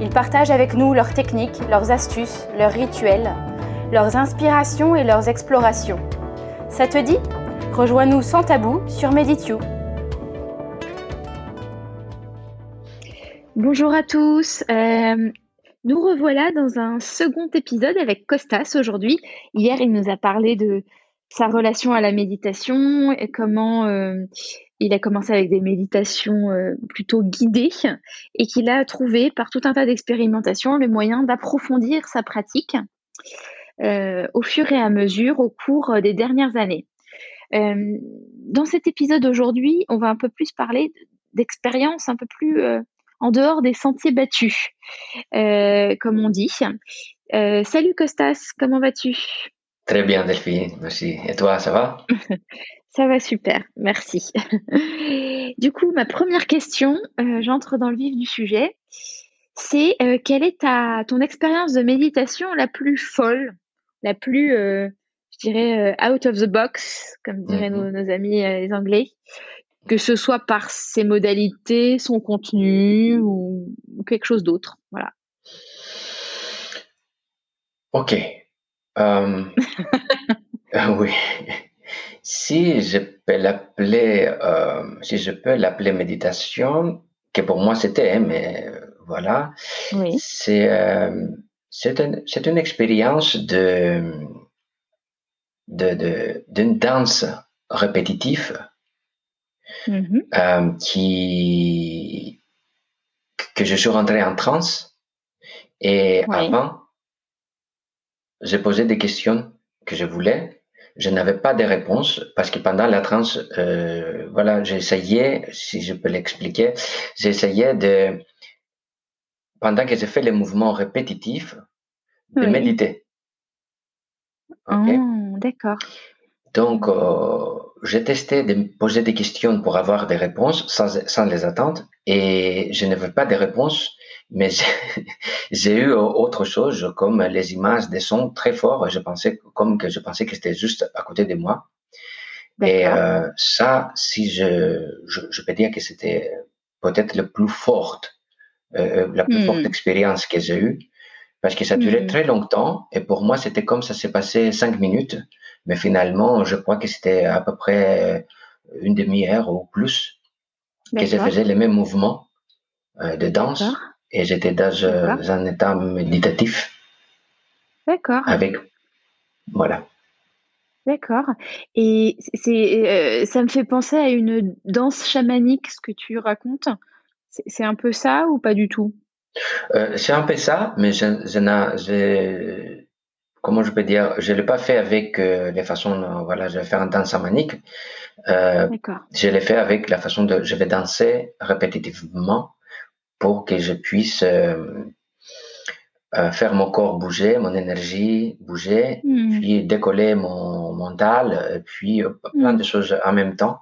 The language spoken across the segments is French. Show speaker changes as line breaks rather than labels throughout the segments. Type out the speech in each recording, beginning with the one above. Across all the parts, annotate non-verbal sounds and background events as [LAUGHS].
Ils partagent avec nous leurs techniques, leurs astuces, leurs rituels, leurs inspirations et leurs explorations. Ça te dit? Rejoins-nous sans tabou sur Meditio. Bonjour à tous. Euh, nous revoilà dans un second épisode avec Costas aujourd'hui. Hier, il nous a parlé de sa relation à la méditation et comment euh, il a commencé avec des méditations euh, plutôt guidées et qu'il a trouvé par tout un tas d'expérimentations le moyen d'approfondir sa pratique euh, au fur et à mesure au cours des dernières années. Euh, dans cet épisode aujourd'hui, on va un peu plus parler d'expériences un peu plus en dehors des sentiers battus, comme on dit. salut Costas, comment vas-tu?
Très bien Delphine, merci. Et toi, ça va? [LAUGHS]
Ça va super, merci. [LAUGHS] du coup, ma première question, euh, j'entre dans le vif du sujet, c'est euh, quelle est ta, ton expérience de méditation la plus folle, la plus, euh, je dirais, out of the box, comme diraient nos, mhm. amis les Anglais, que ce soit par ses modalités, son contenu ou, ou quelque chose d'autre. Voilà.
Ok. [LAUGHS] oui si je peux l'appeler, euh, si je peux l'appeler méditation, que pour moi c'était, hein, mais euh, voilà, c'est euh, c'est un, une expérience de de d'une danse répétitive mm-hmm. euh, qui que je suis rentré en transe et avant j'ai posé des questions que je voulais je n'avais pas de réponse parce que pendant la transe, euh, voilà, j'essayais, si je peux l'expliquer, j'essayais de, pendant que j'ai fait les mouvements répétitifs, de méditer.
Oh, d'accord.
Donc, euh, j'ai testé de me poser des questions pour avoir des réponses sans, sans les attendre et je n'avais pas de réponses mais j'ai [LAUGHS] eu autre chose comme les images des sons très forts. Je pensais comme que je pensais que c'était juste à côté de moi. Et euh, ça, si je, je, peux dire que c'était peut-être la plus forte, euh, la plus forte hmm. expérience que j'ai eue, parce que ça durait hmm. très longtemps. Et pour moi, c'était comme ça s'est passé cinq minutes, mais finalement, je crois que c'était à peu près une demi-heure ou plus que je faisais les mêmes mouvements euh, de danse et j'étais dans un état méditatif.
D'accord.
Avec, voilà.
D'accord. Et c'est, euh, ça me fait penser à une danse chamanique, ce que tu racontes. C'est un peu ça ou pas du tout?
Euh, C'est un peu ça, mais je, je, comment je peux dire, je l'ai pas fait avec euh, les façons, voilà, je vais faire une danse chamanique. D'accord. Je l'ai fait avec la façon de, je vais danser répétitivement pour que je puisse euh, euh, faire mon corps bouger, mon énergie bouger, hmm. puis décoller mon mental, puis euh, plein hmm. de choses en même temps.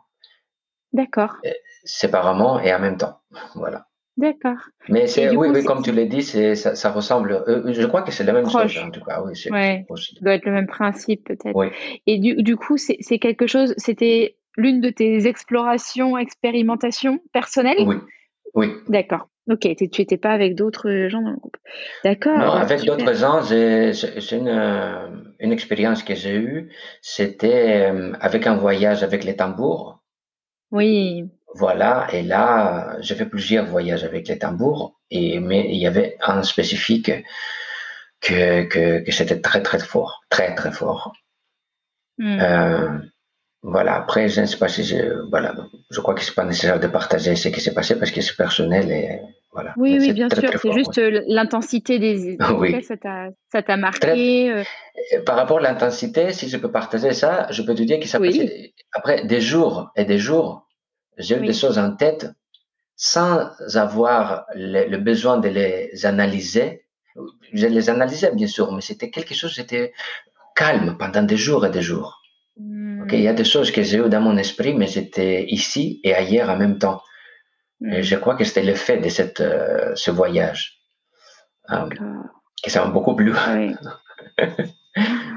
D'accord.
Séparément et en même temps. Voilà.
D'accord.
Mais c'est oui, oui, comme tu l'as dit, c'est ça, ça, ressemble. je crois que c'est la même chose en tout cas. Oui,
ouais, doit être le même principe peut-être. Oui. Et du, du coup, c'est quelque chose. C'était l'une de tes explorations, expérimentations personnelles?
Oui. Oui.
D'accord. Ok, tu n'étais pas avec d'autres gens dans le groupe. D'accord.
Non, avec d'autres gens, c'est une, euh, une expérience que j'ai eue. C'était euh, avec un voyage avec les tambours.
Oui.
Voilà, et là, j'ai fait plusieurs voyages avec les tambours, et, mais il y avait un spécifique que, que, que c'était très très fort, très très fort. Hmm. Euh, voilà, après, je ne sais pas si je, voilà, je crois que c'est pas nécessaire de partager ce qui s'est passé parce que c'est personnel et voilà.
Oui, oui, bien sûr. C'est juste euh, l'intensité des, [LAUGHS] oui. ça t'a marqué. Euh.
Par rapport à l'intensité, si je peux partager ça, je peux te dire que ça passait après des jours et des jours. J'ai eu des choses en tête sans avoir le, besoin de les analyser, je les analysais bien sûr, mais c'était quelque chose, c'était calme pendant des jours et des jours. Hmm. il y a des choses que j'ai eues dans mon esprit, mais c'était ici et ailleurs en même temps. Et hmm. je crois que c'était l'effet de cette, euh, ce voyage. Euh, que ça m'a beaucoup plu.
Oui. [LAUGHS]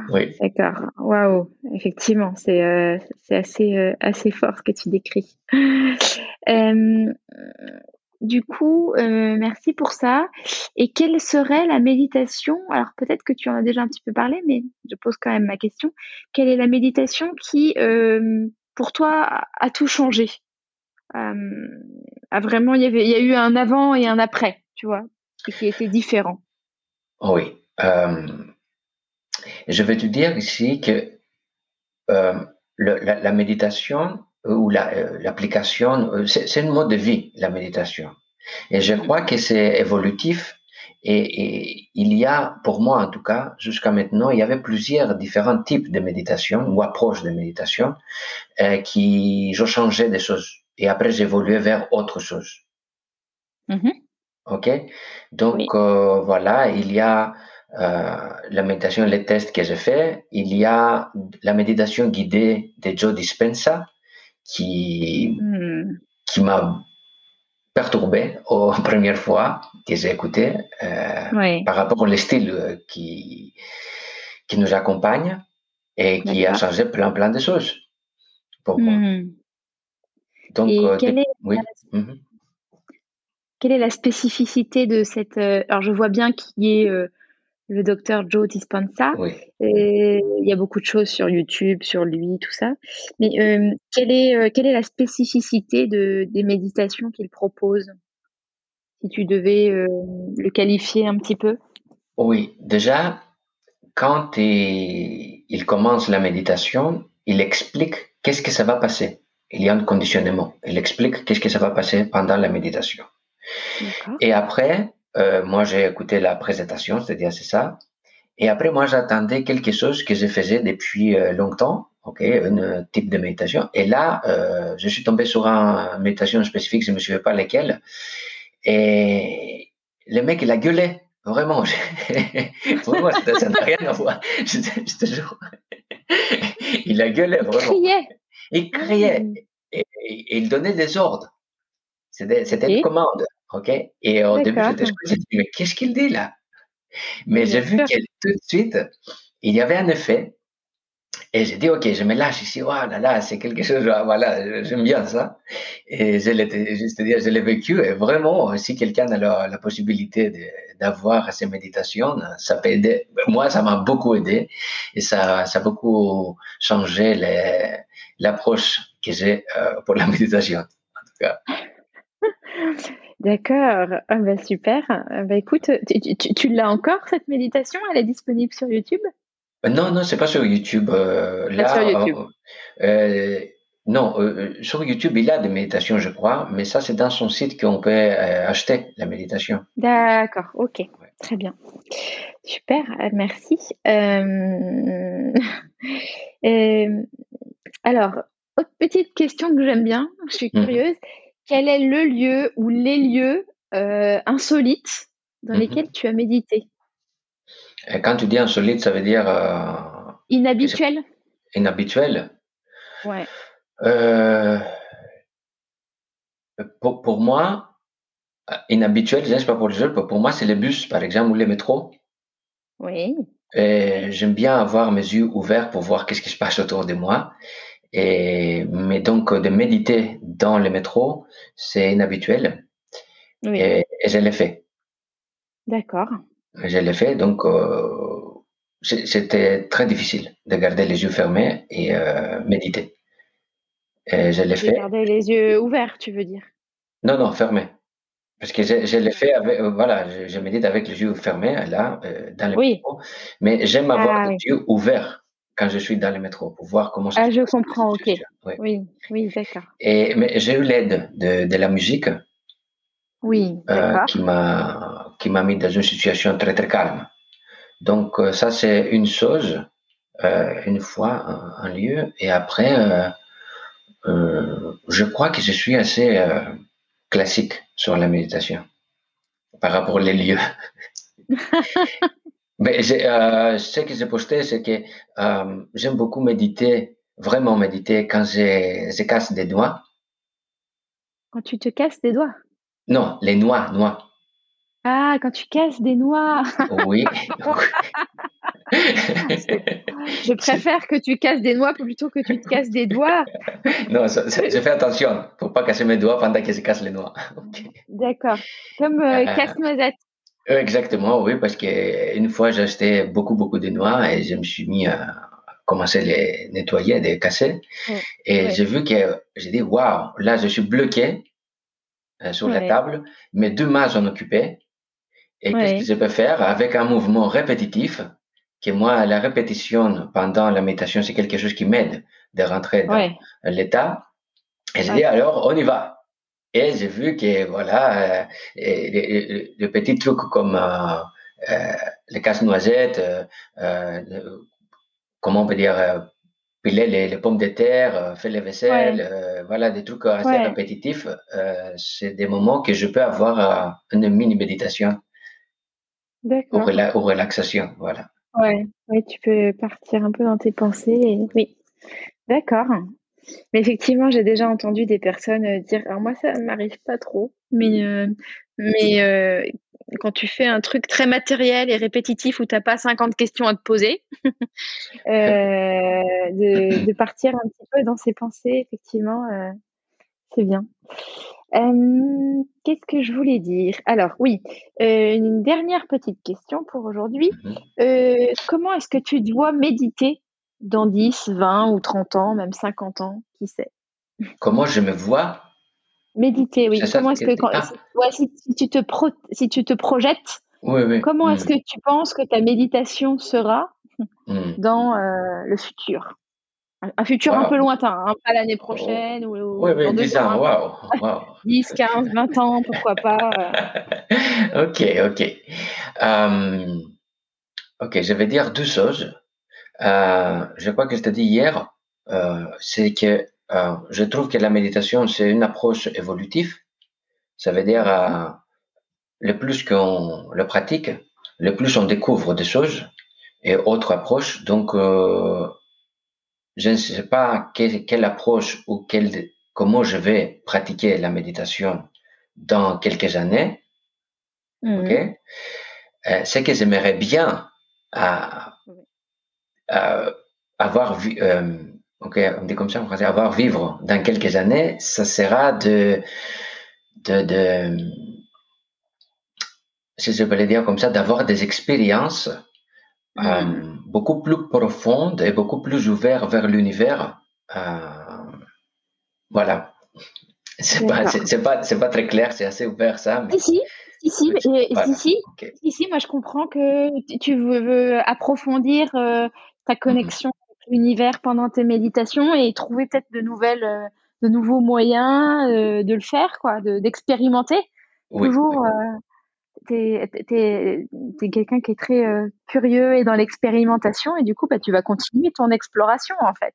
oui. D'accord. Waouh. Effectivement, c'est euh, assez, euh, assez fort ce que tu décris. Du coup, merci pour ça. Et quelle serait la méditation? Alors peut-être que tu en as déjà un petit peu parlé, mais je pose quand même ma question. Quelle est la méditation qui, pour toi, a tout changé? A vraiment, il y, il y a eu un avant et un après, tu vois, qui était différent.
Oui. je vais te dire ici que la, méditation ou l'application, c'est un mode de vie, la méditation. Et je crois que c'est évolutif. Et, il y a, pour moi en tout cas, jusqu'à maintenant, il y avait plusieurs différents types de méditation ou approches de méditation euh, qui, je changeais des choses. Et après, j'évoluais vers autre chose. Mm-hmm. OK? Donc, euh, voilà, il y a euh, la méditation, les tests que j'ai fait. Il y a la méditation guidée de Joe Dispenza qui, mm. qui m'a perturbé aux [LAUGHS] premières fois que j'ai écouté euh, par rapport au style euh, qui, qui nous accompagne et qui a changé plein plein de choses pour moi. Hmm.
Donc, euh, quelle, est oui. la, mhm. quelle est la spécificité de cette... alors je vois bien qu'il y ait le docteur Joe Dispenza. Et il y a beaucoup de choses sur YouTube, sur lui, tout ça. Mais euh, quelle, est, euh, quelle est la spécificité de, des méditations qu'il propose? Si tu devais euh, le qualifier un petit peu
Oui, déjà, quand il, commence la méditation, il explique qu'est-ce que ça va passer. Il y a un conditionnement. Il explique qu'est-ce que ça va passer pendant la méditation. Et après, euh, moi, j'ai écouté la présentation, c'est-à-dire c'est ça. Et après, moi, j'attendais quelque chose que je faisais depuis euh, longtemps, ok, un type de méditation. Et là, euh, je suis tombé sur une méditation spécifique, je ne me souviens pas laquelle. Et le mec, il a gueulé, vraiment. [LAUGHS] vraiment, ça n'a rien à voir. [LAUGHS] Je, te jure. [LAUGHS] il a gueulé, vraiment. Il criait. Il criait. Ah. Et, il donnait des ordres. C'était une commande. OK? Et au début, j'étais dit, mais qu'est-ce qu'il dit là? Mais j'ai vu que tout de suite, il y avait un effet. Et j'ai dit, OK, je me lâche ici. Oh là là, c'est quelque chose, voilà, j'aime bien ça. Et je l'ai, juste dire, je l'ai vécu. Et vraiment, si quelqu'un a la, possibilité d'avoir ces méditations, ça peut aider. Moi, ça m'a beaucoup aidé. Et ça, ça a beaucoup changé l'approche que j'ai euh, pour la [LAUGHS] méditation, en tout cas. [LAUGHS]
D'accord, ah bah super. Ah bah écoute, tu, l'as encore cette méditation? Elle est disponible sur YouTube?
Euh, Non, non, c'est pas sur YouTube. Euh, là, sur YouTube. Euh, non, sur YouTube, il a des méditations, je crois, mais ça, c'est dans son site qu'on peut acheter la méditation.
D'accord, ok, très bien. Super, merci. [LAUGHS] alors, autre petite question que j'aime bien, je suis mmh. Quel est le lieu ou les lieux euh, insolites dans mhm. lesquels tu as médité?
Quand tu dis insolite, ça veut dire... Euh,
inhabituel
Inhabituel
Ouais.
Euh, pour, moi, inhabituel, je ne sais pas pour les autres, pour moi, c'est les bus, par exemple, ou les métros.
Oui.
J'aime bien avoir mes yeux ouverts pour voir qu'est-ce qui se passe autour de moi. Et, mais donc, de méditer dans le métro, c'est inhabituel. Et, je l'ai fait.
D'accord.
Je l'ai fait, donc euh, c'était très difficile de garder les yeux fermés et euh, méditer. Et je l'ai fait.
Garder les yeux ouverts, tu veux dire?
Non, non, fermés. Parce que je, l'ai fait avec, euh, voilà, je, médite avec les yeux fermés, là, dans le métro. Mais j'aime avoir ah les yeux ouverts quand je suis dans le métro pour voir comment
ça Ah, je comprends, ok. Oui, oui, d'accord.
Et mais j'ai eu l'aide de, de, la musique.
Oui,
euh, qui m'a qui m'a mis dans une situation très très calme. Donc euh, ça c'est une chose euh, une fois un, lieu et après je crois que je suis assez classique sur la méditation par rapport aux lieux. [LAUGHS] Mais euh, ce que j'ai posté, c'est que euh, j'aime beaucoup méditer, vraiment méditer quand je, je casse des doigts.
Quand tu te casses des doigts?
Non, les noix, noix.
Ah, quand tu casses des noix.
Oui. [LAUGHS]
je préfère que tu casses des noix plutôt que tu te casses des doigts.
Non, je fais attention pour pas casser mes doigts pendant que je casse les noix. [LAUGHS]
D'accord. Comme euh, euh casse-noisette.
Exactement, oui, parce qu'une fois j'ai acheté beaucoup, beaucoup de noix et je me suis mis à commencer à les nettoyer, à les casser. Et j'ai vu que j'ai dit, waouh, là je suis bloqué euh, sur la table, mes deux mains sont occupées et qu'est-ce que je peux faire avec un mouvement répétitif que moi, la répétition pendant la méditation, c'est quelque chose qui m'aide de rentrer dans l'état. Et j'ai dit, alors, on y va. Et j'ai vu que, voilà, euh, le, petit truc comme euh, euh, le casse-noisette, comment on peut dire, piler les, pommes de terre, faire les vaisselles, voilà, des trucs assez répétitifs, c'est des moments que je peux avoir une mini-méditation ou, relaxation, voilà.
Ouais, ouais, tu peux partir un peu dans tes pensées. Oui, d'accord. Mais effectivement, j'ai déjà entendu des personnes euh, dire, alors moi ça ne m'arrive pas trop, mais, euh, mais euh, quand tu fais un truc très matériel et répétitif où tu n'as pas 50 questions à te poser, [LAUGHS] de, de, partir un petit peu dans ses pensées, effectivement, c'est bien. Qu'est-ce que je voulais dire? Alors oui, une dernière petite question pour aujourd'hui. Mmh comment est-ce que tu dois méditer? Dans 10, 20 ou 30 ans, même 50 ans, qui sait?
Comment je me vois?
Méditer, oui. Comment est-ce que, ah. si, tu te si tu te projettes, comment est-ce mmh. que tu penses que ta méditation sera mmh. dans le futur? Un futur un peu lointain, hein, pas l'année prochaine ou,
oui, oui, 10 ans,
waouh, 10, 15, 20 ans, pourquoi pas.
Euh. [LAUGHS] ok, ok. Euh, ok, je vais dire deux choses. Euh, je crois que je t'ai dit hier, c'est que je trouve que la méditation, c'est une approche évolutive. Ça veut dire, le plus qu'on le pratique, le plus on découvre des choses et autre approche. Donc, je ne sais pas quelle, approche ou quel, comment je vais pratiquer la méditation dans quelques années. Mmh. Ok. Euh, ce que j'aimerais bien à, avoir vu, euh, ok, on dit comme ça en français, avoir vivre dans quelques années, ça sera de, de, de si je peux le dire comme ça, d'avoir des expériences mmh. euh, beaucoup plus profonde et beaucoup plus ouvert vers l'univers. Euh, voilà. C'est pas, c'est, pas, pas très clair, c'est assez ouvert ça.
Mais... Si, si, si, si, si, moi je comprends que tu veux, approfondir euh, ta mhm. connexion avec l'univers pendant tes méditations et trouver peut-être de nouvelles, euh, de nouveaux moyens de le faire, quoi, de, d'expérimenter. Toujours tu es, quelqu'un qui est très euh, curieux et dans l'expérimentation, et du coup, bah, tu vas continuer ton exploration, en fait.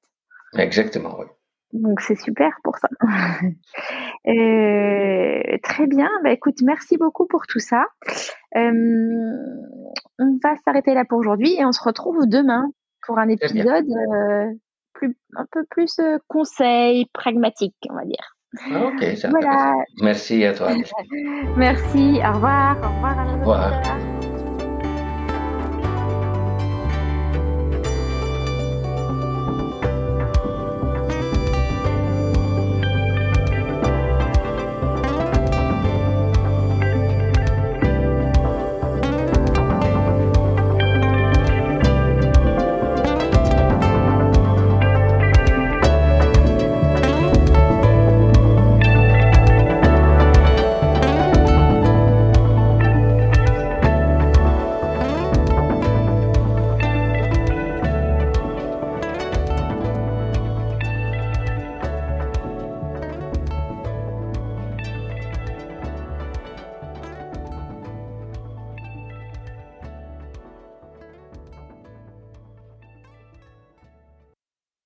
Exactement, oui.
Donc, c'est super pour ça. [LAUGHS] Euh, très bien. Bah, écoute, merci beaucoup pour tout ça. Euh, on va s'arrêter là pour aujourd'hui et on se retrouve demain pour un épisode plus, un peu plus conseil pragmatique, on va dire.
Ah, ok, voilà. Merci à toi. [LAUGHS]
Merci, au revoir. Au revoir. À
au revoir.